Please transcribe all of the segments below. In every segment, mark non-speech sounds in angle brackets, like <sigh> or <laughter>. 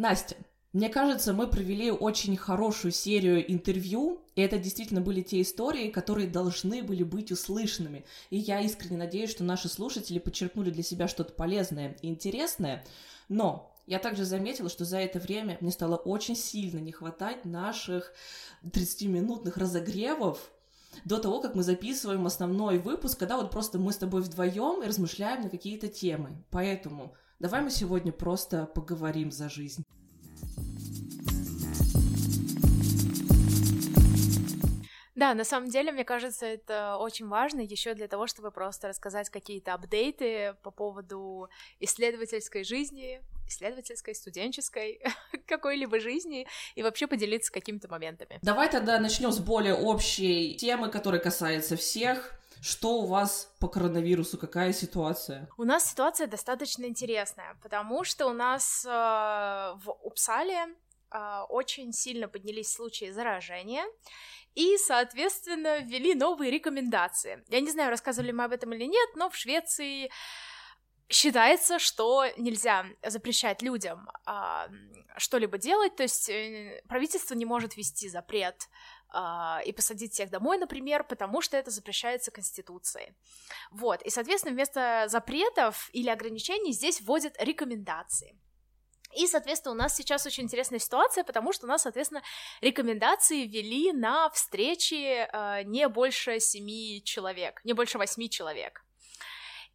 Настя, мне кажется, мы провели очень хорошую серию интервью, и это действительно были те истории, которые должны были быть услышанными. И я искренне надеюсь, что наши слушатели подчеркнули для себя что-то полезное и интересное. Но я также заметила, что за это время мне стало очень сильно не хватать наших 30-минутных разогревов, до того, как мы записываем основной выпуск, когда вот просто мы с тобой вдвоем и размышляем на какие-то темы. Поэтому давай мы сегодня просто поговорим за жизнь. Да, на самом деле, мне кажется, это очень важно еще для того, чтобы просто рассказать какие-то апдейты по поводу исследовательской жизни, исследовательской, студенческой, <laughs> какой-либо жизни и вообще поделиться какими-то моментами. Давай тогда начнем с более общей темы, которая касается всех. Что у вас по коронавирусу? Какая ситуация? У нас ситуация достаточно интересная, потому что у нас э, в Упсале э, очень сильно поднялись случаи заражения, и, соответственно, ввели новые рекомендации. Я не знаю, рассказывали мы об этом или нет, но в Швеции считается, что нельзя запрещать людям а, что-либо делать, то есть э, правительство не может ввести запрет а, и посадить всех домой, например, потому что это запрещается Конституцией. Вот, и, соответственно, вместо запретов или ограничений здесь вводят рекомендации. И, соответственно, у нас сейчас очень интересная ситуация, потому что у нас, соответственно, рекомендации ввели на встречи э, не больше семи человек, не больше восьми человек.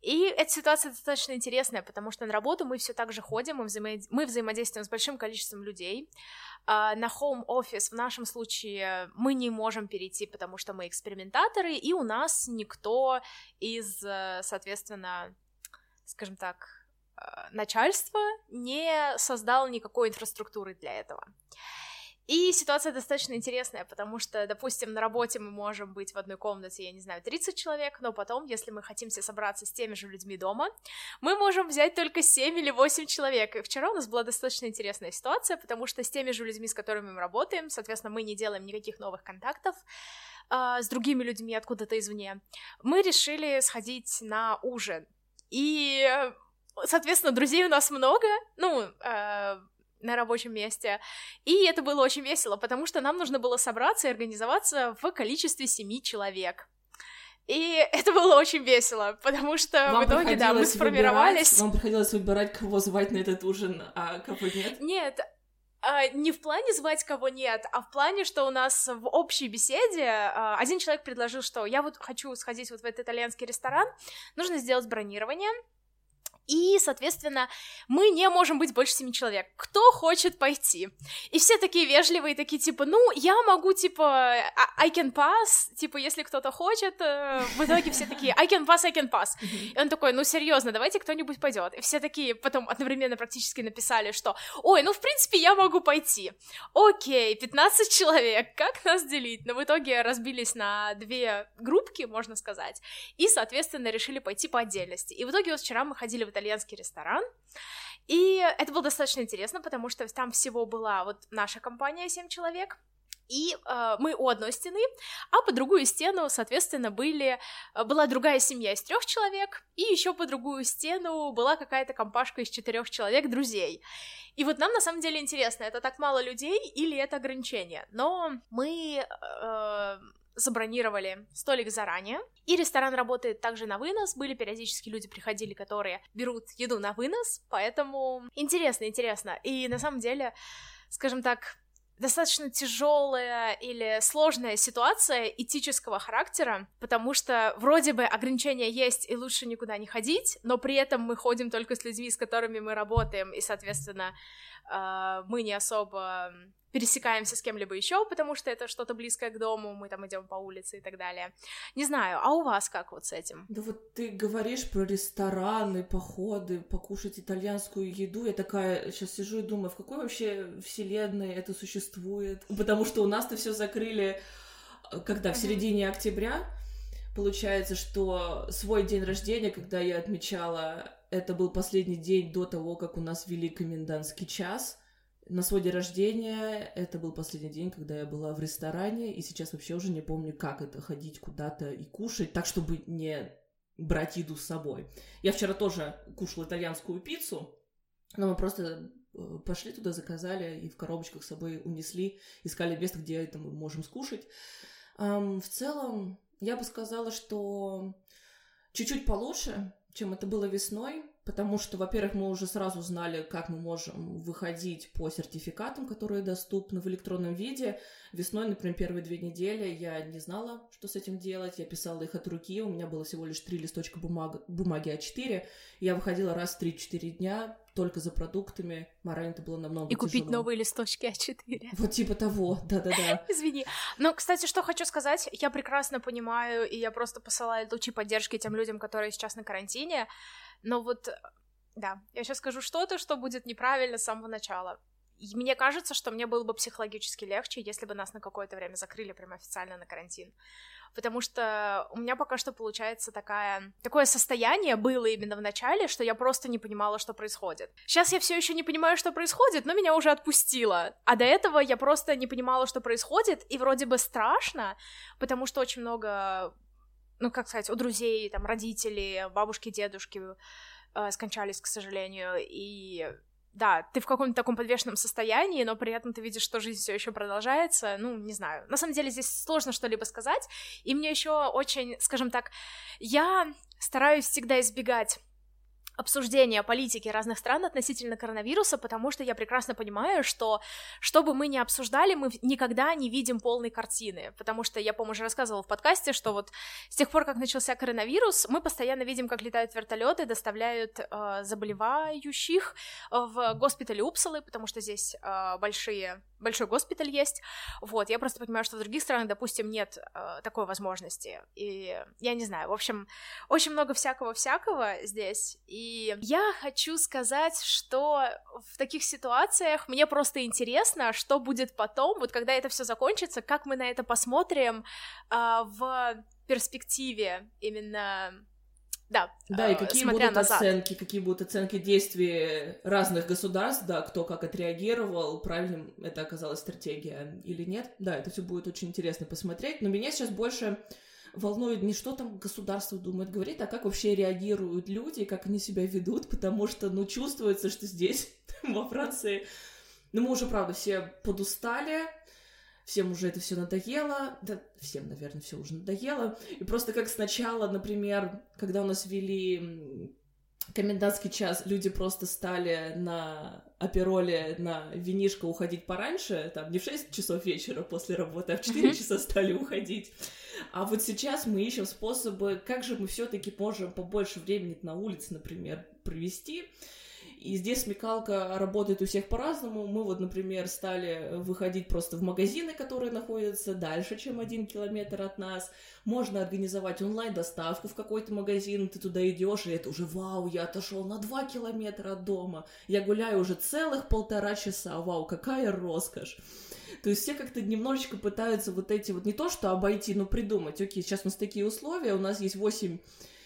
И эта ситуация достаточно интересная, потому что на работу мы все так же ходим, мы, взаимо... мы взаимодействуем с большим количеством людей. Uh, на home office в нашем случае мы не можем перейти, потому что мы экспериментаторы, и у нас никто из, э, соответственно, скажем так, начальство не создало никакой инфраструктуры для этого. И ситуация достаточно интересная, потому что, допустим, на работе мы можем быть в одной комнате, я не знаю, 30 человек, но потом, если мы хотим все собраться с теми же людьми дома, мы можем взять только 7 или 8 человек. И вчера у нас была достаточно интересная ситуация, потому что с теми же людьми, с которыми мы работаем, соответственно, мы не делаем никаких новых контактов, э, с другими людьми откуда-то извне, мы решили сходить на ужин. И соответственно, друзей у нас много, ну, э, на рабочем месте, и это было очень весело, потому что нам нужно было собраться и организоваться в количестве семи человек. И <laughs> это было очень весело, потому что вам в итоге, да, мы сформировались. Выбирать, вам приходилось выбирать, кого звать на этот ужин, а кого нет? Нет, а, не в плане звать кого нет, а в плане, что у нас в общей беседе а, один человек предложил, что я вот хочу сходить вот в этот итальянский ресторан, нужно сделать бронирование, и, соответственно, мы не можем быть больше семи человек. Кто хочет пойти? И все такие вежливые, такие, типа, ну, я могу, типа, I can pass, типа, если кто-то хочет. Э, в итоге все такие, I can pass, I can pass. И он такой, ну, серьезно, давайте кто-нибудь пойдет. И все такие потом одновременно практически написали, что, ой, ну, в принципе, я могу пойти. Окей, 15 человек, как нас делить? Но в итоге разбились на две группки, можно сказать, и, соответственно, решили пойти по отдельности. И в итоге вот вчера мы ходили в итальянский ресторан. И это было достаточно интересно, потому что там всего была вот наша компания, 7 человек, и э, мы у одной стены, а по другую стену, соответственно, были, э, была другая семья из трех человек, и еще по другую стену была какая-то компашка из четырех человек друзей. И вот нам на самом деле интересно, это так мало людей или это ограничение? Но мы э, забронировали столик заранее, и ресторан работает также на вынос, были периодически люди приходили, которые берут еду на вынос, поэтому интересно, интересно, и на самом деле, скажем так, достаточно тяжелая или сложная ситуация этического характера, потому что вроде бы ограничения есть и лучше никуда не ходить, но при этом мы ходим только с людьми, с которыми мы работаем, и, соответственно, а, мы не особо пересекаемся с кем-либо еще, потому что это что-то близкое к дому, мы там идем по улице и так далее. Не знаю, а у вас как вот с этим? Да вот ты говоришь про рестораны, походы, покушать итальянскую еду. Я такая сейчас сижу и думаю, в какой вообще вселенной это существует? Потому что у нас-то все закрыли, э, когда в середине октября. Получается, что свой день рождения, когда я отмечала, это был последний день до того, как у нас ввели комендантский час — на свой день рождения это был последний день, когда я была в ресторане, и сейчас вообще уже не помню, как это ходить куда-то и кушать, так, чтобы не брать еду с собой. Я вчера тоже кушала итальянскую пиццу, но мы просто э, пошли туда, заказали и в коробочках с собой унесли, искали место, где это мы можем скушать. В целом, я бы сказала, что чуть-чуть получше, чем это было весной, потому что, во-первых, мы уже сразу знали, как мы можем выходить по сертификатам, которые доступны в электронном виде. Весной, например, первые две недели я не знала, что с этим делать. Я писала их от руки, у меня было всего лишь три листочка бумаг... бумаги А4. Я выходила раз в 3-4 дня только за продуктами. Морально это было намного И купить тяжело. новые листочки А4. Вот типа того, да-да-да. <laughs> Извини. Но, кстати, что хочу сказать, я прекрасно понимаю, и я просто посылаю лучи поддержки тем людям, которые сейчас на карантине, но вот, да, я сейчас скажу что-то, что будет неправильно с самого начала. И мне кажется, что мне было бы психологически легче, если бы нас на какое-то время закрыли прям официально на карантин. Потому что у меня пока что получается такая, такое состояние было именно в начале, что я просто не понимала, что происходит. Сейчас я все еще не понимаю, что происходит, но меня уже отпустило. А до этого я просто не понимала, что происходит, и вроде бы страшно, потому что очень много ну, как сказать, у друзей, там, родители, бабушки, дедушки э, скончались, к сожалению, и да, ты в каком-то таком подвешенном состоянии, но при этом ты видишь, что жизнь все еще продолжается. Ну, не знаю. На самом деле здесь сложно что-либо сказать. И мне еще очень, скажем так, я стараюсь всегда избегать обсуждения политики разных стран относительно коронавируса, потому что я прекрасно понимаю, что что бы мы ни обсуждали, мы никогда не видим полной картины, потому что я, по-моему, уже рассказывала в подкасте, что вот с тех пор, как начался коронавирус, мы постоянно видим, как летают вертолеты, доставляют э, заболевающих в госпитале Упсалы, потому что здесь э, большие, большой госпиталь есть, вот, я просто понимаю, что в других странах, допустим, нет э, такой возможности, и я не знаю, в общем, очень много всякого-всякого здесь, и я хочу сказать, что в таких ситуациях мне просто интересно, что будет потом, вот когда это все закончится, как мы на это посмотрим а, в перспективе именно да, да, и какие будут назад. оценки, какие будут оценки действий разных государств, да, кто как отреагировал, правильно это оказалась стратегия или нет. Да, это все будет очень интересно посмотреть, но меня сейчас больше волнует не что там государство думает, говорит, а как вообще реагируют люди, как они себя ведут, потому что, ну, чувствуется, что здесь, <laughs> во Франции, ну, мы уже, правда, все подустали, всем уже это все надоело, да, всем, наверное, все уже надоело, и просто как сначала, например, когда у нас ввели комендантский час, люди просто стали на опероле, на винишко уходить пораньше, там, не в 6 часов вечера после работы, а в 4 uh-huh. часа стали уходить. А вот сейчас мы ищем способы, как же мы все-таки можем побольше времени на улице, например, провести. И здесь смекалка работает у всех по-разному. Мы вот, например, стали выходить просто в магазины, которые находятся дальше, чем один километр от нас. Можно организовать онлайн-доставку в какой-то магазин, ты туда идешь, и это уже вау, я отошел на два километра от дома. Я гуляю уже целых полтора часа. Вау, какая роскошь. То есть все как-то немножечко пытаются вот эти вот не то что обойти, но придумать. Окей, сейчас у нас такие условия, у нас есть 8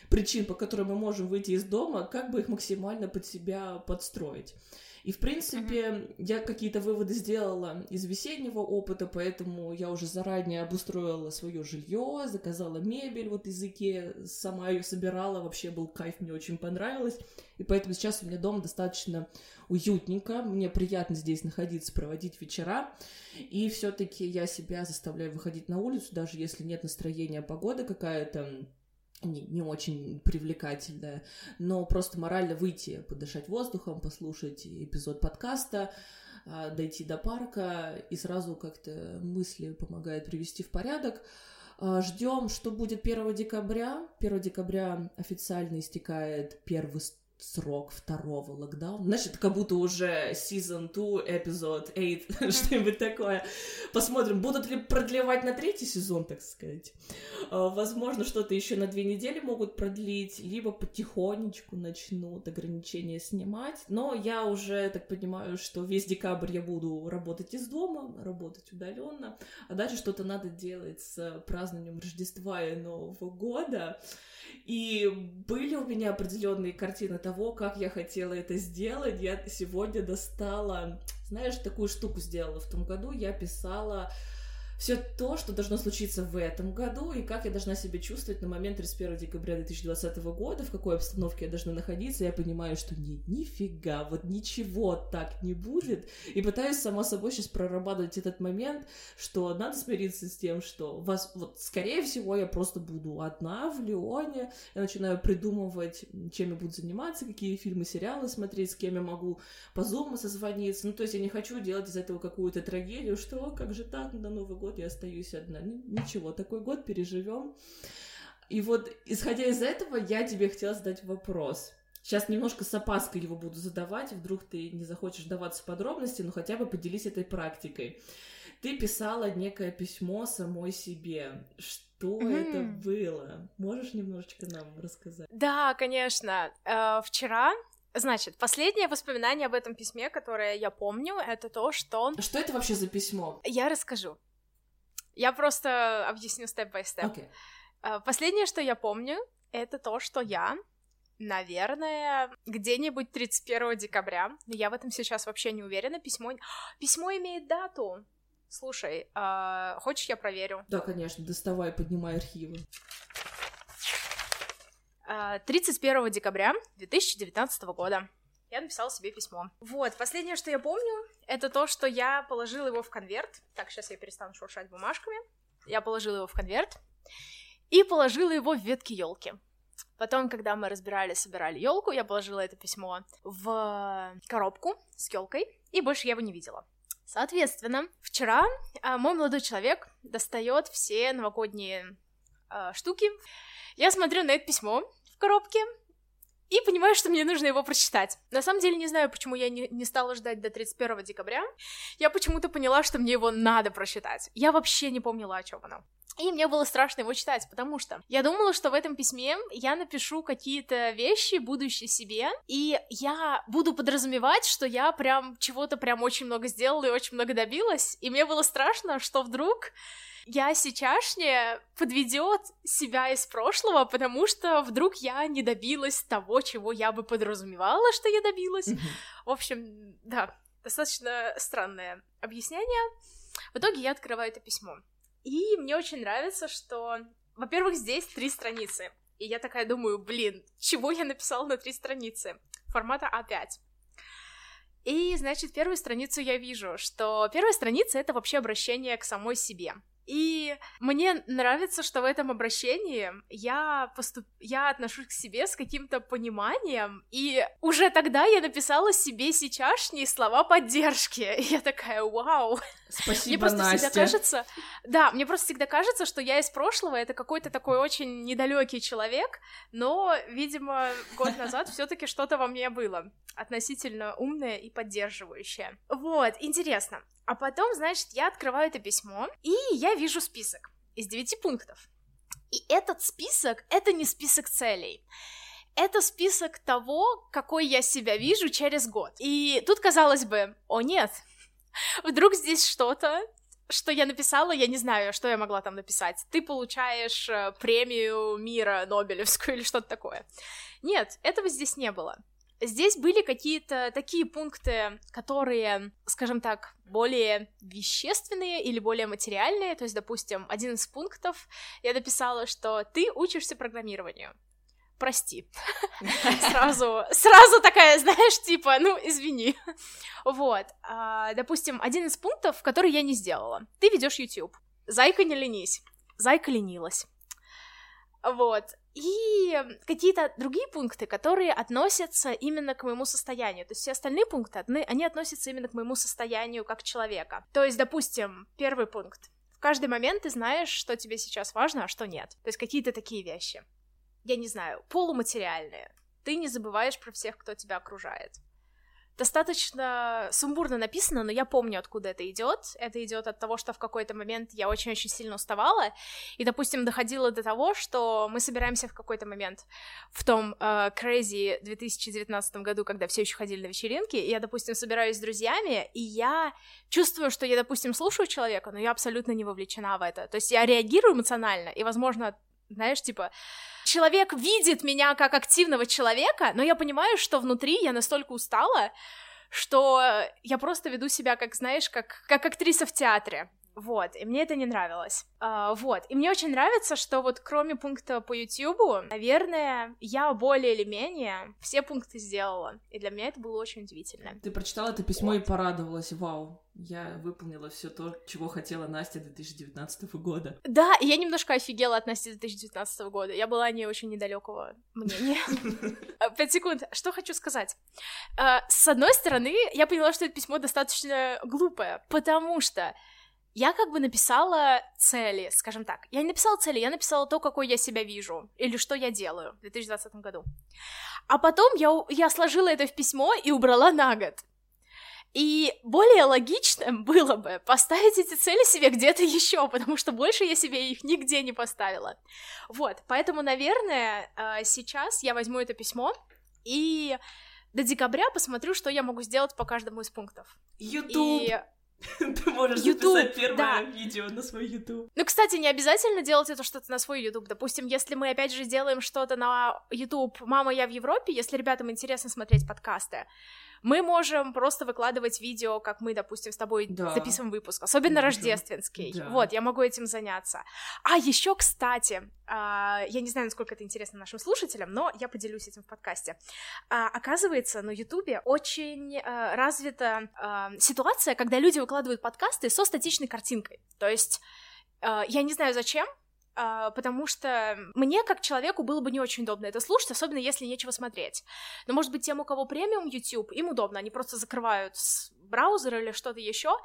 причин, по которым мы можем выйти из дома, как бы их максимально под себя подстроить. И, в принципе, mm-hmm. я какие-то выводы сделала из весеннего опыта, поэтому я уже заранее обустроила свое жилье, заказала мебель вот из Икеи, сама ее собирала, вообще был кайф, мне очень понравилось. И поэтому сейчас у меня дома достаточно уютненько, мне приятно здесь находиться, проводить вечера. И все-таки я себя заставляю выходить на улицу, даже если нет настроения, погода какая-то не, не очень привлекательная, но просто морально выйти, подышать воздухом, послушать эпизод подкаста, а, дойти до парка, и сразу как-то мысли помогает привести в порядок. А, Ждем, что будет 1 декабря. 1 декабря официально истекает первый срок второго локдауна. Значит, как будто уже season 2, эпизод 8, <laughs> что-нибудь такое. Посмотрим, будут ли продлевать на третий сезон, так сказать. А, возможно, что-то еще на две недели могут продлить, либо потихонечку начнут ограничения снимать. Но я уже так понимаю, что весь декабрь я буду работать из дома, работать удаленно, а дальше что-то надо делать с празднованием Рождества и Нового года. И были у меня определенные картины того, как я хотела это сделать. Я сегодня достала, знаешь, такую штуку сделала в том году. Я писала все то, что должно случиться в этом году, и как я должна себя чувствовать на момент 31 декабря 2020 года, в какой обстановке я должна находиться, я понимаю, что нет, нифига, вот ничего так не будет, и пытаюсь сама собой сейчас прорабатывать этот момент, что надо смириться с тем, что вас, вот, скорее всего, я просто буду одна в Лионе, я начинаю придумывать, чем я буду заниматься, какие фильмы, сериалы смотреть, с кем я могу по зуму созвониться, ну, то есть я не хочу делать из этого какую-то трагедию, что, как же так, на Новый год год я остаюсь одна. Ничего, такой год переживем. И вот, исходя из этого, я тебе хотела задать вопрос. Сейчас немножко с опаской его буду задавать, вдруг ты не захочешь даваться в подробности, но хотя бы поделись этой практикой. Ты писала некое письмо самой себе. Что mm-hmm. это было? Можешь немножечко нам рассказать? Да, конечно. Э, вчера Значит, последнее воспоминание об этом письме, которое я помню, это то, что... Что это вообще за письмо? Я расскажу. Я просто объясню степ-бай-степ. Okay. Последнее, что я помню, это то, что я, наверное, где-нибудь 31 декабря, но я в этом сейчас вообще не уверена, письмо... <gasps> Письмо имеет дату. Слушай, э, хочешь, я проверю? Да, конечно, доставай, поднимай архивы. 31 декабря 2019 года я написала себе письмо. Вот, последнее, что я помню, это то, что я положила его в конверт. Так, сейчас я перестану шуршать бумажками. Я положила его в конверт и положила его в ветки елки. Потом, когда мы разбирали, собирали елку, я положила это письмо в коробку с елкой, и больше я его не видела. Соответственно, вчера а, мой молодой человек достает все новогодние а, штуки. Я смотрю на это письмо в коробке, и понимаю, что мне нужно его прочитать. На самом деле не знаю, почему я не, не стала ждать до 31 декабря. Я почему-то поняла, что мне его надо прочитать. Я вообще не помнила, о чем оно. И мне было страшно его читать, потому что я думала, что в этом письме я напишу какие-то вещи будущие себе, и я буду подразумевать, что я прям чего-то прям очень много сделала и очень много добилась, и мне было страшно, что вдруг я сейчасшняя подведет себя из прошлого, потому что вдруг я не добилась того, чего я бы подразумевала, что я добилась. В общем, да, достаточно странное объяснение. В итоге я открываю это письмо. И мне очень нравится, что, во-первых, здесь три страницы. И я такая думаю, блин, чего я написала на три страницы? Формата А5. И, значит, первую страницу я вижу, что первая страница — это вообще обращение к самой себе. И мне нравится, что в этом обращении я, поступ... я отношусь к себе с каким-то пониманием, и уже тогда я написала себе сейчасшние слова поддержки. <laughs> И я такая, вау. Спасибо, мне просто Настя. всегда кажется... Да, мне просто всегда кажется, что я из прошлого, это какой-то такой очень недалекий человек, но, видимо, год назад <laughs> все таки что-то во мне было относительно умное и поддерживающее. Вот, интересно. А потом, значит, я открываю это письмо, и я вижу список из девяти пунктов. И этот список — это не список целей. Это список того, какой я себя вижу через год. И тут, казалось бы, о нет, <laughs> вдруг здесь что-то, что я написала, я не знаю, что я могла там написать. Ты получаешь э, премию мира Нобелевскую <laughs> или что-то такое. Нет, этого здесь не было. Здесь были какие-то такие пункты, которые, скажем так, более вещественные или более материальные. То есть, допустим, один из пунктов я дописала, что ты учишься программированию. Прости. <laughs> Сразу, сразу такая, знаешь, типа, ну, извини. Вот. А, допустим, один из пунктов, который я не сделала. Ты ведешь YouTube. Зайка не ленись. Зайка ленилась. Вот и какие-то другие пункты, которые относятся именно к моему состоянию. То есть все остальные пункты, они относятся именно к моему состоянию как человека. То есть, допустим, первый пункт. В каждый момент ты знаешь, что тебе сейчас важно, а что нет. То есть какие-то такие вещи. Я не знаю, полуматериальные. Ты не забываешь про всех, кто тебя окружает достаточно сумбурно написано, но я помню, откуда это идет. Это идет от того, что в какой-то момент я очень-очень сильно уставала, и, допустим, доходило до того, что мы собираемся в какой-то момент в том uh, crazy 2019 году, когда все еще ходили на вечеринки, и я, допустим, собираюсь с друзьями, и я чувствую, что я, допустим, слушаю человека, но я абсолютно не вовлечена в это. То есть я реагирую эмоционально, и, возможно, знаешь, типа, человек видит меня как активного человека, но я понимаю, что внутри я настолько устала, что я просто веду себя, как, знаешь, как, как актриса в театре. Вот, и мне это не нравилось. Uh, вот, и мне очень нравится, что вот кроме пункта по YouTube, наверное, я более или менее все пункты сделала. И для меня это было очень удивительно. Ты прочитала это письмо вот. и порадовалась, вау. Я выполнила все то, чего хотела Настя 2019 года. Да, и я немножко офигела от Насти 2019 года. Я была не очень недалекого мнения. А, <laughs> пять секунд. Что хочу сказать? А, с одной стороны, я поняла, что это письмо достаточно глупое, потому что я как бы написала цели, скажем так. Я не написала цели, я написала то, какой я себя вижу, или что я делаю в 2020 году. А потом я, я сложила это в письмо и убрала на год. И более логичным было бы поставить эти цели себе где-то еще, потому что больше я себе их нигде не поставила. Вот, поэтому, наверное, э, сейчас я возьму это письмо и до декабря посмотрю, что я могу сделать по каждому из пунктов. YouTube! И... <laughs> Ты можешь YouTube, записать первое да. видео на свой YouTube. Ну, кстати, не обязательно делать это что-то на свой YouTube. Допустим, если мы опять же делаем что-то на YouTube «Мама, я в Европе», если ребятам интересно смотреть подкасты, мы можем просто выкладывать видео, как мы, допустим, с тобой да. записываем выпуск, особенно да, рождественский. Да. Вот, я могу этим заняться. А еще, кстати, а, я не знаю, насколько это интересно нашим слушателям, но я поделюсь этим в подкасте. А, оказывается, на Ютубе очень а, развита ситуация, когда люди выкладывают подкасты со статичной картинкой. То есть я не знаю зачем, потому что мне, как человеку, было бы не очень удобно это слушать, особенно если нечего смотреть. Но, может быть, тем, у кого премиум YouTube, им удобно, они просто закрывают браузер или что-то еще,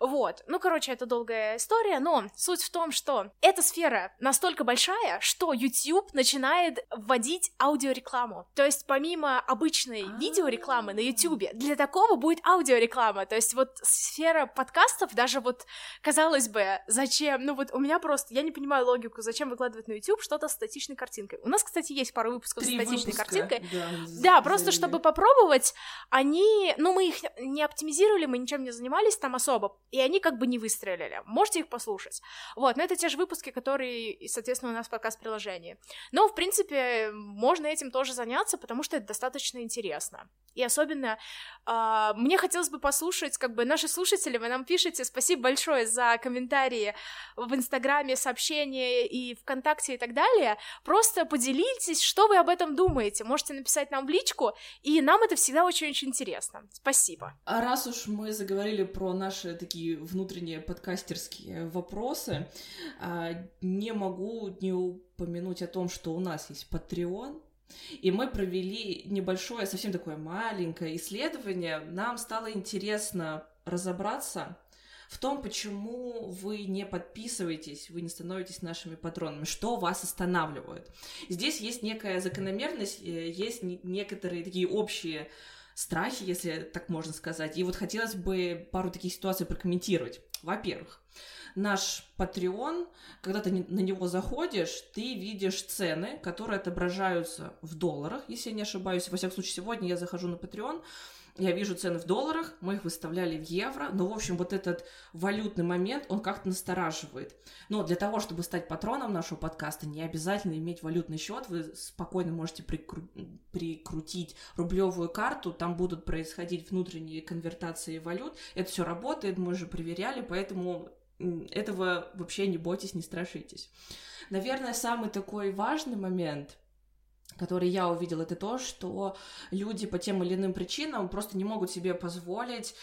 вот. Ну, короче, это долгая история, но суть в том, что эта сфера настолько большая, что YouTube начинает вводить аудиорекламу. То есть помимо обычной а. видеорекламы на YouTube, для такого будет аудиореклама. То есть вот сфера подкастов, даже вот, казалось бы, зачем, ну вот у меня просто, я не понимаю логику, зачем выкладывать на YouTube что-то с статичной картинкой. У нас, кстати, есть пару выпусков Три с статичной выпуска. картинкой. Да, да просто чтобы попробовать, они, ну мы их не оптимизировали, мы ничем не занимались там особо, и они как бы не выстрелили. Можете их послушать. Вот, но это те же выпуски, которые, соответственно, у нас в подкаст-приложении. Но, в принципе, можно этим тоже заняться, потому что это достаточно интересно. И особенно э, мне хотелось бы послушать, как бы, наши слушатели, вы нам пишете, спасибо большое за комментарии в Инстаграме, сообщения и ВКонтакте и так далее. Просто поделитесь, что вы об этом думаете. Можете написать нам в личку, и нам это всегда очень-очень интересно. Спасибо. А раз уж мы заговорили про наши такие такие внутренние подкастерские вопросы. А, не могу не упомянуть о том, что у нас есть Patreon, и мы провели небольшое, совсем такое маленькое исследование. Нам стало интересно разобраться в том, почему вы не подписываетесь, вы не становитесь нашими патронами, что вас останавливает. Здесь есть некая закономерность, э, есть некоторые такие общие страхи, если так можно сказать. И вот хотелось бы пару таких ситуаций прокомментировать. Во-первых, наш Patreon, когда ты на него заходишь, ты видишь цены, которые отображаются в долларах, если я не ошибаюсь. Во всяком случае, сегодня я захожу на Patreon, я вижу цены в долларах, мы их выставляли в евро, но, в общем, вот этот валютный момент, он как-то настораживает. Но для того, чтобы стать патроном нашего подкаста, не обязательно иметь валютный счет, вы спокойно можете прикру... прикрутить рублевую карту, там будут происходить внутренние конвертации валют, это все работает, мы же проверяли, поэтому этого вообще не бойтесь, не страшитесь. Наверное, самый такой важный момент — который я увидела, это то, что люди по тем или иным причинам просто не могут себе позволить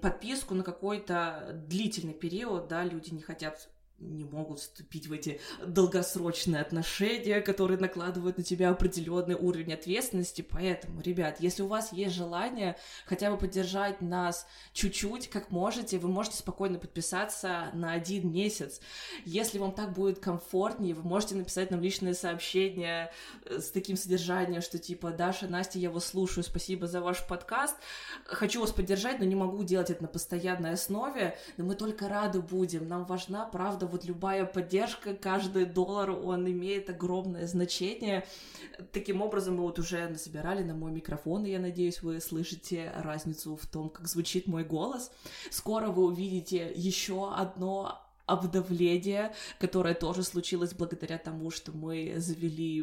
подписку на какой-то длительный период, да, люди не хотят не могут вступить в эти долгосрочные отношения, которые накладывают на тебя определенный уровень ответственности. Поэтому, ребят, если у вас есть желание хотя бы поддержать нас чуть-чуть, как можете, вы можете спокойно подписаться на один месяц. Если вам так будет комфортнее, вы можете написать нам личное сообщение э, с таким содержанием, что типа «Даша, Настя, я вас слушаю, спасибо за ваш подкаст, хочу вас поддержать, но не могу делать это на постоянной основе, но мы только рады будем, нам важна, правда, вот любая поддержка, каждый доллар, он имеет огромное значение. Таким образом, мы вот уже насобирали на мой микрофон, и я надеюсь, вы слышите разницу в том, как звучит мой голос. Скоро вы увидите еще одно обдавление, которое тоже случилось благодаря тому, что мы завели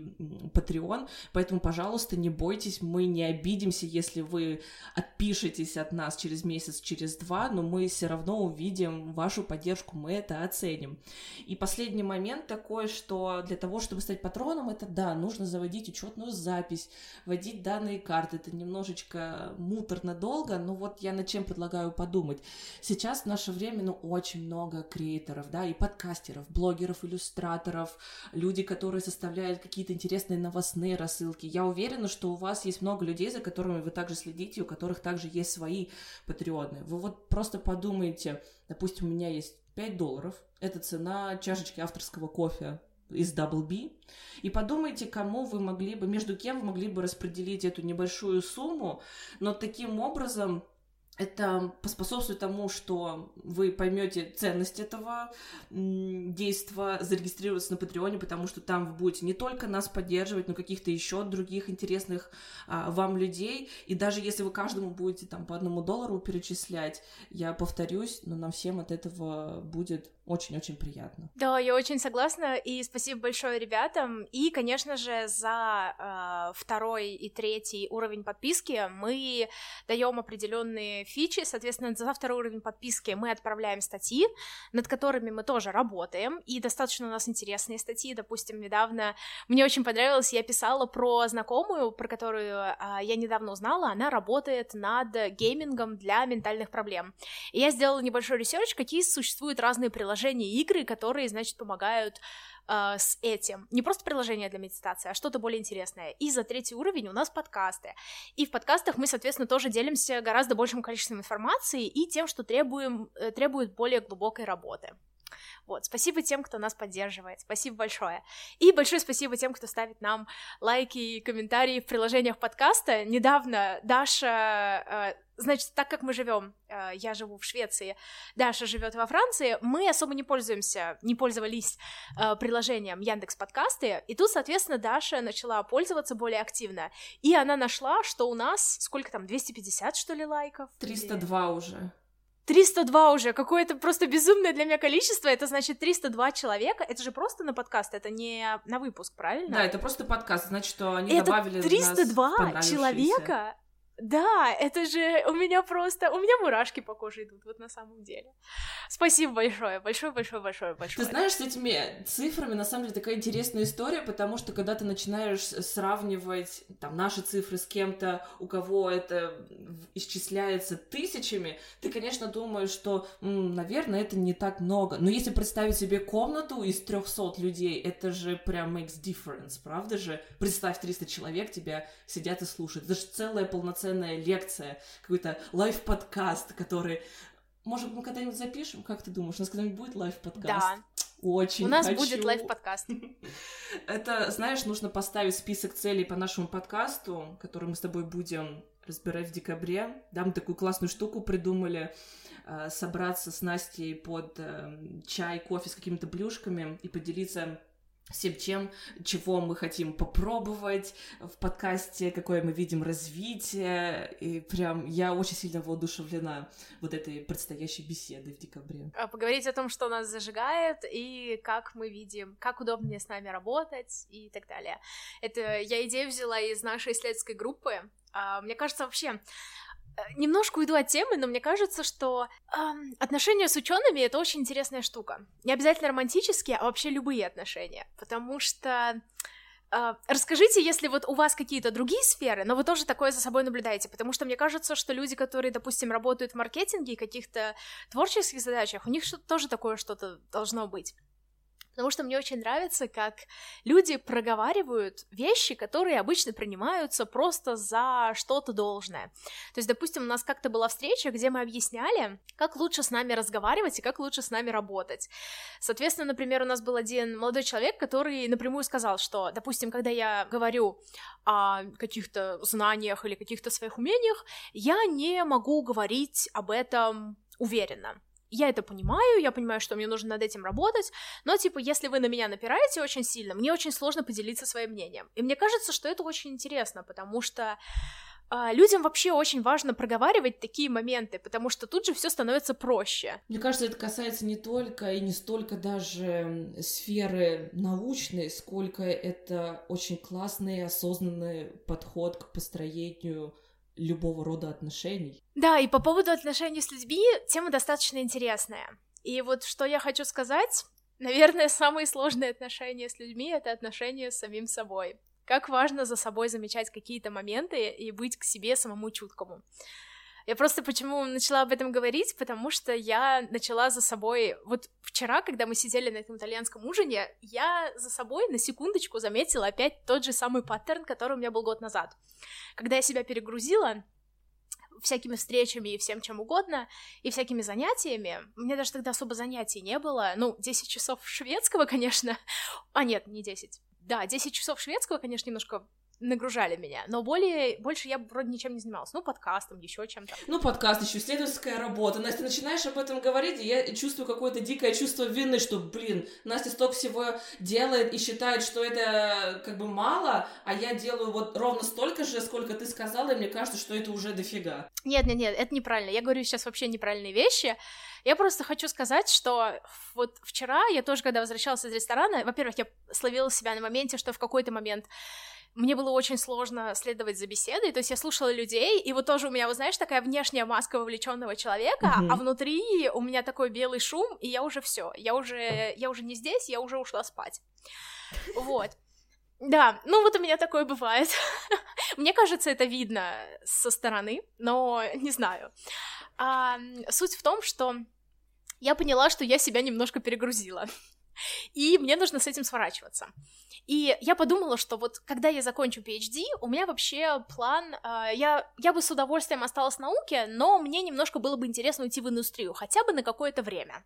Patreon. Поэтому, пожалуйста, не бойтесь, мы не обидимся, если вы отпишетесь от нас через месяц, через два, но мы все равно увидим вашу поддержку, мы это оценим. И последний момент такой, что для того, чтобы стать патроном, это да, нужно заводить учетную запись, вводить данные карты. Это немножечко муторно долго, но вот я над чем предлагаю подумать. Сейчас в наше время, ну, очень много креаторов, да, и подкастеров, блогеров, иллюстраторов, люди, которые составляют какие-то интересные новостные рассылки. Я уверена, что у вас есть много людей, за которыми вы также следите, у которых также есть свои патреоны. Вы вот просто подумайте, допустим, у меня есть 5 долларов, это цена чашечки авторского кофе из Double B, и подумайте, кому вы могли бы, между кем вы могли бы распределить эту небольшую сумму, но таким образом это поспособствует тому, что вы поймете ценность этого действия, зарегистрироваться на Патреоне, потому что там вы будете не только нас поддерживать, но каких-то еще других интересных а, вам людей. И даже если вы каждому будете там по одному доллару перечислять, я повторюсь, но нам всем от этого будет очень-очень приятно. Да, я очень согласна, и спасибо большое ребятам. И, конечно же, за э, второй и третий уровень подписки мы даем определенные фичи, соответственно, за второй уровень подписки мы отправляем статьи, над которыми мы тоже работаем, и достаточно у нас интересные статьи, допустим, недавно мне очень понравилось, я писала про знакомую, про которую э, я недавно узнала, она работает над геймингом для ментальных проблем. И я сделала небольшой research, какие существуют разные приложения и игры, которые, значит, помогают э, с этим. Не просто приложение для медитации, а что-то более интересное. И за третий уровень у нас подкасты. И в подкастах мы, соответственно, тоже делимся гораздо большим количеством информации и тем, что требуем, э, требует более глубокой работы. Вот, спасибо тем, кто нас поддерживает, спасибо большое. И большое спасибо тем, кто ставит нам лайки и комментарии в приложениях подкаста. Недавно Даша э, Значит, так как мы живем, э, я живу в Швеции, Даша живет во Франции, мы особо не пользуемся, не пользовались э, приложением Яндекс Подкасты, и тут, соответственно, Даша начала пользоваться более активно, и она нашла, что у нас сколько там 250 что ли лайков? 302 или... уже. 302 уже, какое-то просто безумное для меня количество, это значит 302 человека, это же просто на подкаст, это не на выпуск, правильно? Да, это просто подкаст, значит, что они это добавили 302 человека да, это же у меня просто, у меня мурашки по коже идут, вот на самом деле. Спасибо большое, большое, большое, большое, большое. Ты знаешь, с этими цифрами на самом деле такая интересная история, потому что когда ты начинаешь сравнивать там наши цифры с кем-то, у кого это исчисляется тысячами, ты, конечно, думаешь, что, наверное, это не так много. Но если представить себе комнату из 300 людей, это же прям makes difference, правда же? Представь, 300 человек тебя сидят и слушают. Это же целая полноценная полноценная лекция, какой-то лайв-подкаст, который... Может, мы когда-нибудь запишем? Как ты думаешь, у нас когда-нибудь будет лайв-подкаст? Да. Очень У нас хочу. будет лайв-подкаст. <laughs> Это, знаешь, нужно поставить список целей по нашему подкасту, который мы с тобой будем разбирать в декабре. Да, мы такую классную штуку придумали э, собраться с Настей под э, чай, кофе с какими-то блюшками и поделиться всем тем, чего мы хотим попробовать в подкасте, какое мы видим развитие. И прям я очень сильно воодушевлена вот этой предстоящей беседой в декабре. А, поговорить о том, что нас зажигает, и как мы видим, как удобнее с нами работать и так далее. Это я идею взяла из нашей исследовательской группы. А, мне кажется, вообще немножко уйду от темы, но мне кажется, что э, отношения с учеными это очень интересная штука. Не обязательно романтические, а вообще любые отношения. Потому что э, расскажите, если вот у вас какие-то другие сферы, но вы тоже такое за собой наблюдаете, потому что мне кажется, что люди, которые, допустим, работают в маркетинге и каких-то творческих задачах, у них тоже такое что-то должно быть потому что мне очень нравится, как люди проговаривают вещи, которые обычно принимаются просто за что-то должное. То есть, допустим, у нас как-то была встреча, где мы объясняли, как лучше с нами разговаривать и как лучше с нами работать. Соответственно, например, у нас был один молодой человек, который напрямую сказал, что, допустим, когда я говорю о каких-то знаниях или каких-то своих умениях, я не могу говорить об этом уверенно я это понимаю, я понимаю, что мне нужно над этим работать, но, типа, если вы на меня напираете очень сильно, мне очень сложно поделиться своим мнением. И мне кажется, что это очень интересно, потому что а, людям вообще очень важно проговаривать такие моменты, потому что тут же все становится проще. Мне кажется, это касается не только и не столько даже сферы научной, сколько это очень классный осознанный подход к построению любого рода отношений. Да, и по поводу отношений с людьми тема достаточно интересная. И вот что я хочу сказать, наверное, <laughs> самые сложные отношения с людьми — это отношения с самим собой. Как важно за собой замечать какие-то моменты и быть к себе самому чуткому. Я просто почему начала об этом говорить, потому что я начала за собой... Вот вчера, когда мы сидели на этом итальянском ужине, я за собой на секундочку заметила опять тот же самый паттерн, который у меня был год назад. Когда я себя перегрузила, всякими встречами и всем чем угодно, и всякими занятиями. У меня даже тогда особо занятий не было. Ну, 10 часов шведского, конечно. А нет, не 10. Да, 10 часов шведского, конечно, немножко нагружали меня, но более, больше я вроде ничем не занималась, ну, подкастом, еще чем-то. Ну, подкаст, еще исследовательская работа. Настя, начинаешь об этом говорить, и я чувствую какое-то дикое чувство вины, что, блин, Настя столько всего делает и считает, что это как бы мало, а я делаю вот ровно столько же, сколько ты сказала, и мне кажется, что это уже дофига. Нет, нет, нет, это неправильно. Я говорю сейчас вообще неправильные вещи. Я просто хочу сказать, что вот вчера я тоже, когда возвращалась из ресторана, во-первых, я словила себя на моменте, что в какой-то момент мне было очень сложно следовать за беседой, то есть я слушала людей, и вот тоже у меня, вот знаешь, такая внешняя маска вовлеченного человека, mm-hmm. а внутри у меня такой белый шум, и я уже все, я уже, я уже не здесь, я уже ушла спать. Вот. Да, ну вот у меня такое бывает. <laughs> Мне кажется, это видно со стороны, но не знаю. А, суть в том, что я поняла, что я себя немножко перегрузила. <laughs> И мне нужно с этим сворачиваться. И я подумала, что вот когда я закончу PhD, у меня вообще план, э, я, я бы с удовольствием осталась в науке, но мне немножко было бы интересно уйти в индустрию, хотя бы на какое-то время.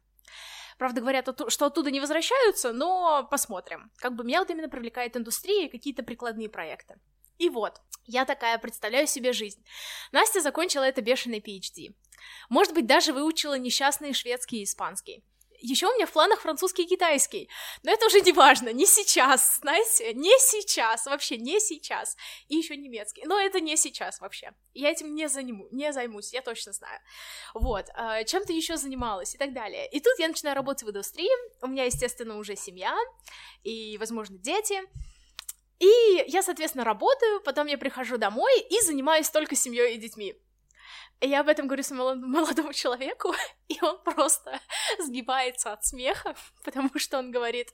Правда, говорят, что оттуда не возвращаются, но посмотрим. Как бы меня вот именно привлекает индустрия и какие-то прикладные проекты. И вот, я такая представляю себе жизнь. Настя закончила это бешеный PhD. Может быть, даже выучила несчастный шведский и испанский. Еще у меня в планах французский и китайский. Но это уже не важно, не сейчас, знаете, не сейчас, вообще не сейчас. И еще немецкий. Но это не сейчас вообще. Я этим не, заниму, не займусь, я точно знаю. Вот, э, чем-то еще занималась и так далее. И тут я начинаю работать в индустрии. У меня, естественно, уже семья и, возможно, дети. И я, соответственно, работаю, потом я прихожу домой и занимаюсь только семьей и детьми. Я об этом говорю своему <laughs> молодому человеку, <laughs> и он просто <laughs> сгибается от смеха, потому что он говорит,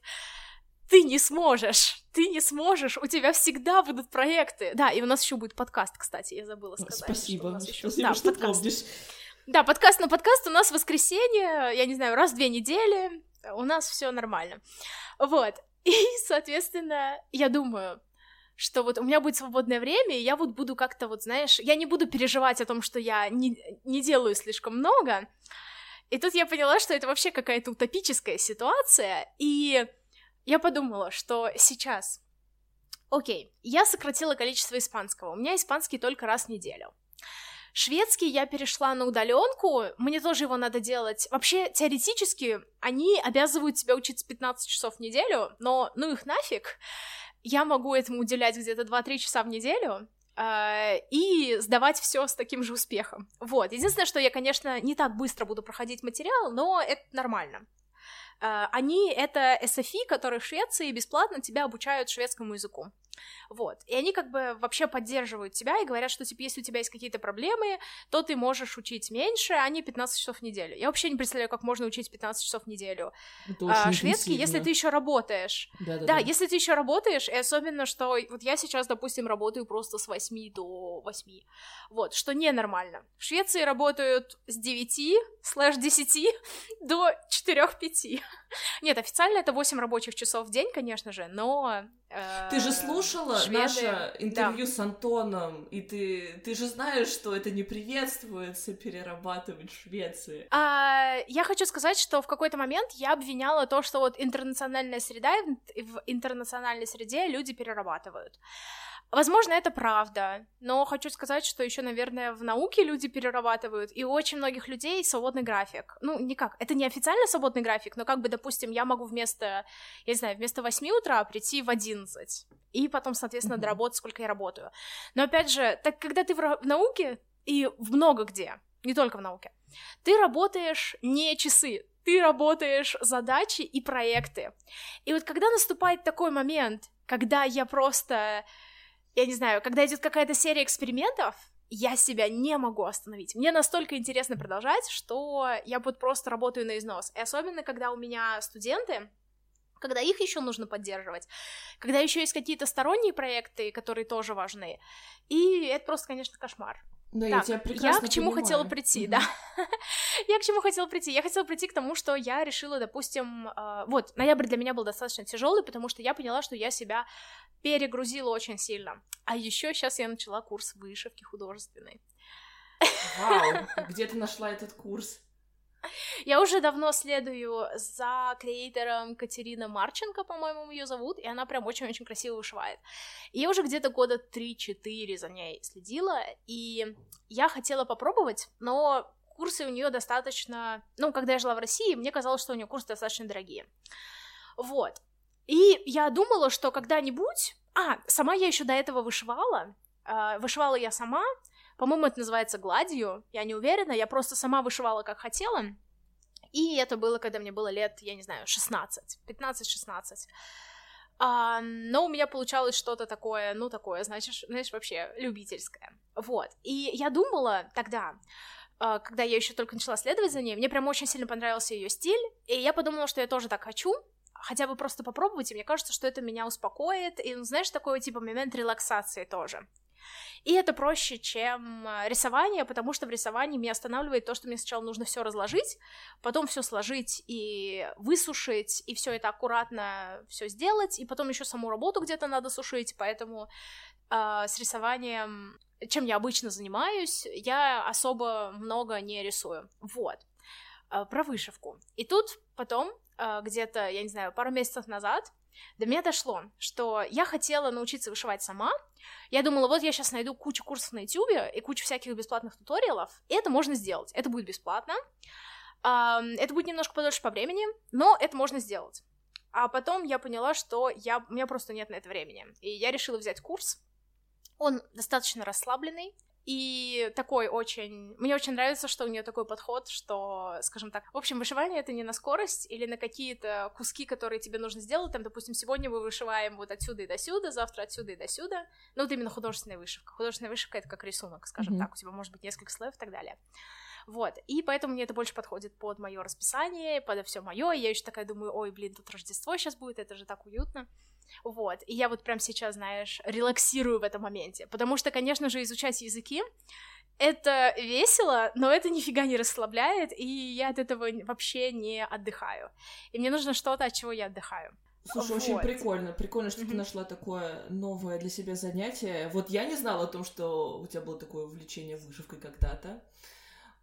ты не сможешь, ты не сможешь, у тебя всегда будут проекты. Да, и у нас еще будет подкаст, кстати, я забыла сказать. Спасибо, нас еще... спасибо, да, что подкаст. помнишь. Да, подкаст на подкаст у нас в воскресенье, я не знаю, раз в две недели, у нас все нормально. Вот. И, соответственно, я думаю, что вот у меня будет свободное время, и я вот буду как-то вот, знаешь, я не буду переживать о том, что я не, не делаю слишком много. И тут я поняла, что это вообще какая-то утопическая ситуация, и я подумала, что сейчас, окей, я сократила количество испанского, у меня испанский только раз в неделю. Шведский я перешла на удаленку, мне тоже его надо делать. Вообще, теоретически, они обязывают тебя учиться 15 часов в неделю, но ну их нафиг я могу этому уделять где-то 2-3 часа в неделю, Uh, и сдавать все с таким же успехом. Вот. Единственное, что я, конечно, не так быстро буду проходить материал, но это нормально. Uh, они — это SFI, которые в Швеции бесплатно тебя обучают шведскому языку. Вот. И они как бы вообще поддерживают тебя и говорят, что, типа, если у тебя есть какие-то проблемы, то ты можешь учить меньше, а не 15 часов в неделю. Я вообще не представляю, как можно учить 15 часов в неделю. А, шведский, если ты еще работаешь. Да, да, да, если ты еще работаешь, и особенно, что вот я сейчас, допустим, работаю просто с 8 до 8. Вот, что ненормально. В Швеции работают с 9 слэш 10 <laughs> до 4-5. <laughs> Нет, официально это 8 рабочих часов в день, конечно же, но ты же слушала шведы... наше интервью да. с Антоном, и ты, ты же знаешь, что это не приветствуется перерабатывать в Швеции. А, я хочу сказать, что в какой-то момент я обвиняла то, что вот интернациональная среда, в интернациональной среде люди перерабатывают. Возможно, это правда, но хочу сказать, что еще, наверное, в науке люди перерабатывают, и у очень многих людей свободный график. Ну, никак, это не официально свободный график, но как бы, допустим, я могу вместо, я не знаю, вместо 8 утра прийти в 11, и потом, соответственно, mm-hmm. доработать, сколько я работаю. Но, опять же, так когда ты в, в науке, и в много где, не только в науке, ты работаешь не часы, ты работаешь задачи и проекты. И вот когда наступает такой момент, когда я просто я не знаю, когда идет какая-то серия экспериментов, я себя не могу остановить. Мне настолько интересно продолжать, что я вот просто работаю на износ. И особенно, когда у меня студенты, когда их еще нужно поддерживать, когда еще есть какие-то сторонние проекты, которые тоже важны. И это просто, конечно, кошмар. Да, так, я тебя прекрасно Я к чему понимаю. хотела прийти, mm-hmm. да. <laughs> я к чему хотела прийти? Я хотела прийти к тому, что я решила, допустим, э, вот, ноябрь для меня был достаточно тяжелый, потому что я поняла, что я себя перегрузила очень сильно. А еще сейчас я начала курс вышивки художественной. Вау, <laughs> где ты нашла этот курс? Я уже давно следую за креатором Катерина Марченко, по-моему, ее зовут, и она прям очень-очень красиво вышивает. И я уже где-то года 3-4 за ней следила, и я хотела попробовать, но курсы у нее достаточно... Ну, когда я жила в России, мне казалось, что у нее курсы достаточно дорогие. Вот. И я думала, что когда-нибудь... А, сама я еще до этого вышивала. А, вышивала я сама, по-моему, это называется гладью, я не уверена, я просто сама вышивала, как хотела. И это было, когда мне было лет, я не знаю, 16, 15-16. А, но у меня получалось что-то такое, ну, такое, значит, знаешь, вообще любительское. Вот. И я думала тогда, а, когда я еще только начала следовать за ней, мне прям очень сильно понравился ее стиль, и я подумала, что я тоже так хочу, хотя бы просто попробовать, и мне кажется, что это меня успокоит, и, ну, знаешь, такой, типа, момент релаксации тоже. И это проще, чем э, рисование, потому что в рисовании меня останавливает то, что мне сначала нужно все разложить, потом все сложить и высушить, и все это аккуратно все сделать, и потом еще саму работу где-то надо сушить, поэтому э, с рисованием, чем я обычно занимаюсь, я особо много не рисую. Вот. Э, про вышивку. И тут потом, где-то, я не знаю, пару месяцев назад, до меня дошло, что я хотела научиться вышивать сама. Я думала, вот я сейчас найду кучу курсов на YouTube и кучу всяких бесплатных туториалов, и это можно сделать. Это будет бесплатно. Это будет немножко подольше по времени, но это можно сделать. А потом я поняла, что я, у меня просто нет на это времени. И я решила взять курс. Он достаточно расслабленный, и такой очень... Мне очень нравится, что у нее такой подход, что, скажем так, в общем, вышивание — это не на скорость или на какие-то куски, которые тебе нужно сделать. Там, допустим, сегодня мы вышиваем вот отсюда и до сюда, завтра отсюда и до сюда. Ну, вот именно художественная вышивка. Художественная вышивка — это как рисунок, скажем mm-hmm. так. У тебя может быть несколько слоев и так далее. Вот, и поэтому мне это больше подходит под мое расписание, под все мое. Я еще такая думаю, ой, блин, тут Рождество сейчас будет, это же так уютно. Вот, и я вот прям сейчас, знаешь, релаксирую в этом моменте, потому что, конечно же, изучать языки это весело, но это нифига не расслабляет, и я от этого вообще не отдыхаю. И мне нужно что-то, от чего я отдыхаю. Слушай, вот. очень прикольно. Прикольно, что mm-hmm. ты нашла такое новое для себя занятие. Вот я не знала о том, что у тебя было такое увлечение вышивкой когда-то.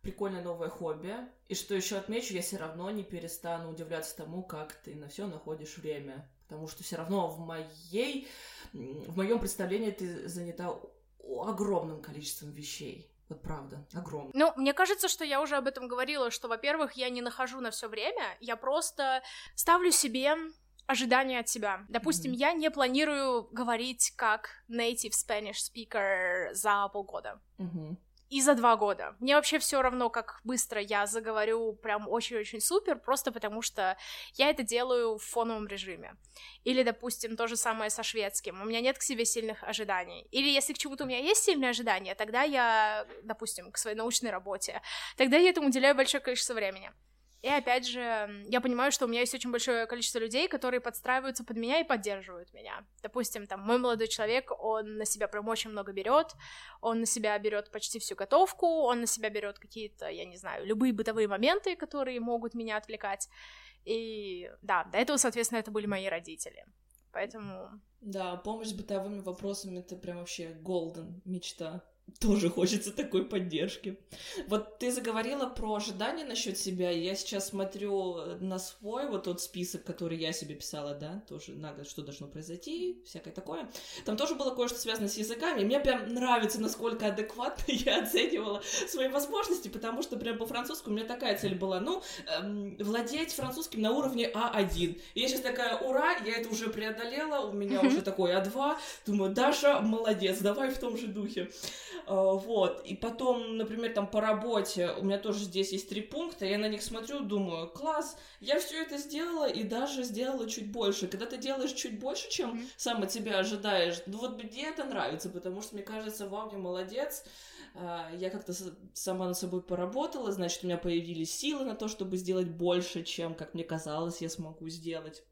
Прикольное новое хобби. И что еще отмечу, я все равно не перестану удивляться тому, как ты на все находишь время потому что все равно в моей, в моем представлении ты занята огромным количеством вещей. Вот правда, огромным. Ну, мне кажется, что я уже об этом говорила, что, во-первых, я не нахожу на все время, я просто ставлю себе ожидания от себя. Допустим, mm-hmm. я не планирую говорить как native Spanish speaker за полгода. Mm-hmm и за два года. Мне вообще все равно, как быстро я заговорю прям очень-очень супер, просто потому что я это делаю в фоновом режиме. Или, допустим, то же самое со шведским. У меня нет к себе сильных ожиданий. Или если к чему-то у меня есть сильные ожидания, тогда я, допустим, к своей научной работе, тогда я этому уделяю большое количество времени. И опять же, я понимаю, что у меня есть очень большое количество людей, которые подстраиваются под меня и поддерживают меня. Допустим, там мой молодой человек, он на себя прям очень много берет, он на себя берет почти всю готовку, он на себя берет какие-то, я не знаю, любые бытовые моменты, которые могут меня отвлекать. И да, до этого, соответственно, это были мои родители. Поэтому... Да, помощь с бытовыми вопросами — это прям вообще golden, мечта. Тоже хочется такой поддержки. Вот ты заговорила про ожидания насчет себя. Я сейчас смотрю на свой вот тот список, который я себе писала, да, тоже надо, что должно произойти, всякое такое. Там тоже было кое-что связано с языками. И мне прям нравится, насколько адекватно <laughs> я оценивала свои возможности, потому что прям по-французски у меня такая цель была, ну, эм, владеть французским на уровне А1. И я сейчас такая, ура, я это уже преодолела, у меня уже такой А2. Думаю, Даша, молодец, давай в том же духе. А, вот, и потом, например, там по работе, у меня тоже здесь есть три пункта, я на них смотрю, думаю, класс, я все это сделала и даже сделала чуть больше. Когда ты делаешь чуть больше, чем mm-hmm. сам от тебя ожидаешь, ну вот мне это нравится, потому что мне кажется, вау, я молодец, а, я как-то сама над собой поработала, значит, у меня появились силы на то, чтобы сделать больше, чем, как мне казалось, я смогу сделать.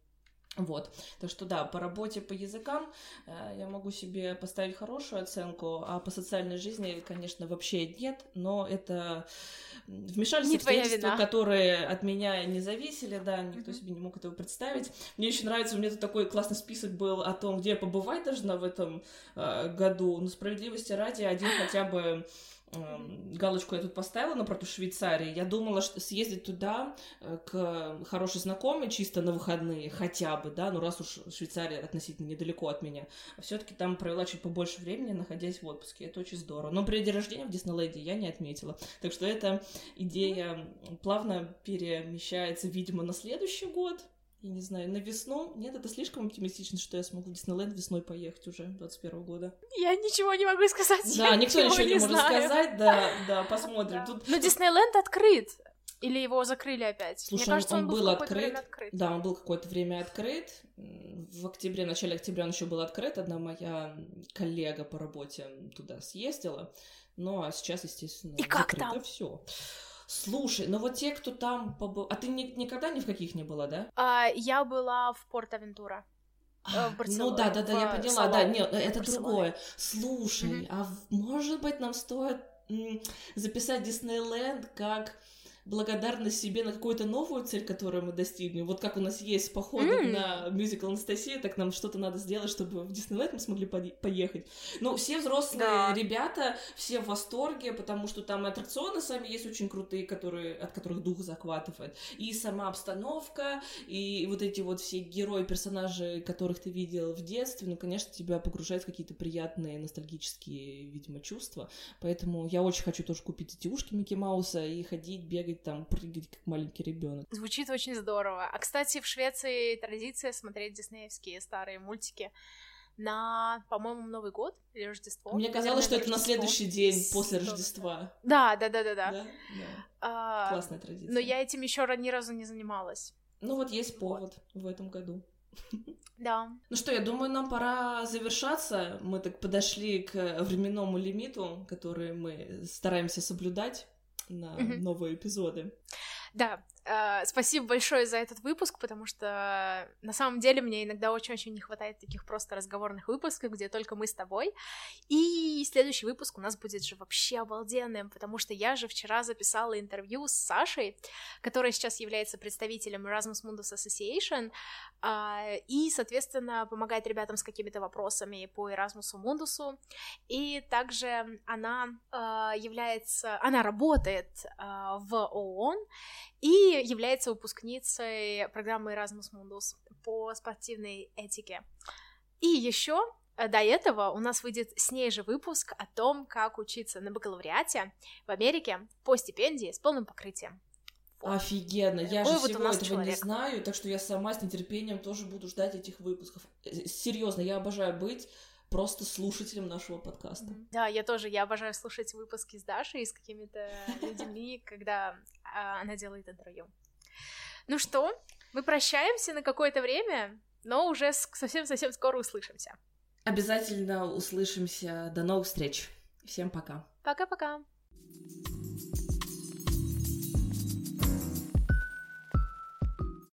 Вот, так что да, по работе, по языкам э, я могу себе поставить хорошую оценку, а по социальной жизни, конечно, вообще нет, но это вмешательство в обстоятельства, которые от меня не зависели, да, никто mm-hmm. себе не мог этого представить. Мне еще нравится, у меня тут такой классный список был о том, где я побывать должна в этом э, году, но справедливости ради один хотя бы галочку я тут поставила напротив Швейцарии. Я думала, что съездить туда э, к хорошей знакомой чисто на выходные хотя бы, да, ну раз уж Швейцария относительно недалеко от меня. А все-таки там провела чуть побольше времени, находясь в отпуске. Это очень здорово. Но при день рождения в Диснейленде я не отметила. Так что эта идея плавно перемещается, видимо, на следующий год я не знаю, на весну. Нет, это слишком оптимистично, что я смогу в Диснейленд весной поехать уже 21 года. Я ничего не могу сказать. Да, никто ничего, ничего не, не может сказать, да, да, <laughs> посмотрим. Да. Тут... Но Диснейленд открыт. Или его закрыли опять? Слушай, Мне кажется, он, он был, был открыт. открыт. Да, он был какое-то время открыт. В октябре, в начале октября он еще был открыт. Одна моя коллега по работе туда съездила. Ну, а сейчас, естественно, И как там? все. Слушай, ну вот те, кто там побыл... А ты ни- никогда ни в каких не была, да? А, я была в Порт-Авентура. Э, в ну да, да, да, я поняла, салон. да, нет, это другое. Слушай, mm-hmm. а может быть нам стоит записать Диснейленд как благодарность себе на какую-то новую цель, которую мы достигнем. Вот как у нас есть походы mm. на мюзикл Анастасия, так нам что-то надо сделать, чтобы в Диснейленд мы смогли поехать. Но все взрослые да. ребята, все в восторге, потому что там аттракционы сами есть очень крутые, которые, от которых дух захватывает. И сама обстановка, и вот эти вот все герои, персонажи, которых ты видел в детстве, ну, конечно, тебя погружают в какие-то приятные ностальгические, видимо, чувства. Поэтому я очень хочу тоже купить эти ушки Микки Мауса и ходить, бегать бегать там, прыгать, как маленький ребенок. Звучит очень здорово. А, кстати, в Швеции традиция смотреть диснеевские старые мультики на, по-моему, Новый год или Рождество. Мне казалось, что это на следующий день после Рождества. Да, да, да, да, да. да? А, Классная традиция. Но я этим еще ни разу не занималась. Ну вот есть повод вот. в этом году. Да. Ну что, я думаю, нам пора завершаться. Мы так подошли к временному лимиту, который мы стараемся соблюдать на mm-hmm. новые эпизоды. Да, спасибо большое за этот выпуск, потому что на самом деле мне иногда очень-очень не хватает таких просто разговорных выпусков, где только мы с тобой. И следующий выпуск у нас будет же вообще обалденным, потому что я же вчера записала интервью с Сашей, которая сейчас является представителем Erasmus Mundus Association, э, и, соответственно, помогает ребятам с какими-то вопросами по Erasmus Mundus. И также она э, является, она работает э, в ООН, и является выпускницей программы Erasmus Mundus по спортивной этике. И еще э, до этого у нас выйдет с ней же выпуск о том, как учиться на бакалавриате в Америке по стипендии с полным покрытием. Офигенно, я Ой, же вот всего этого человек. не знаю, так что я сама с нетерпением тоже буду ждать этих выпусков. Э, серьезно, я обожаю быть просто слушателем нашего подкаста. Да, я тоже, я обожаю слушать выпуски с Дашей, с какими-то <laughs> людьми, когда а, она делает интервью. Ну что, мы прощаемся на какое-то время, но уже совсем-совсем скоро услышимся. Обязательно услышимся. До новых встреч. Всем пока. Пока-пока.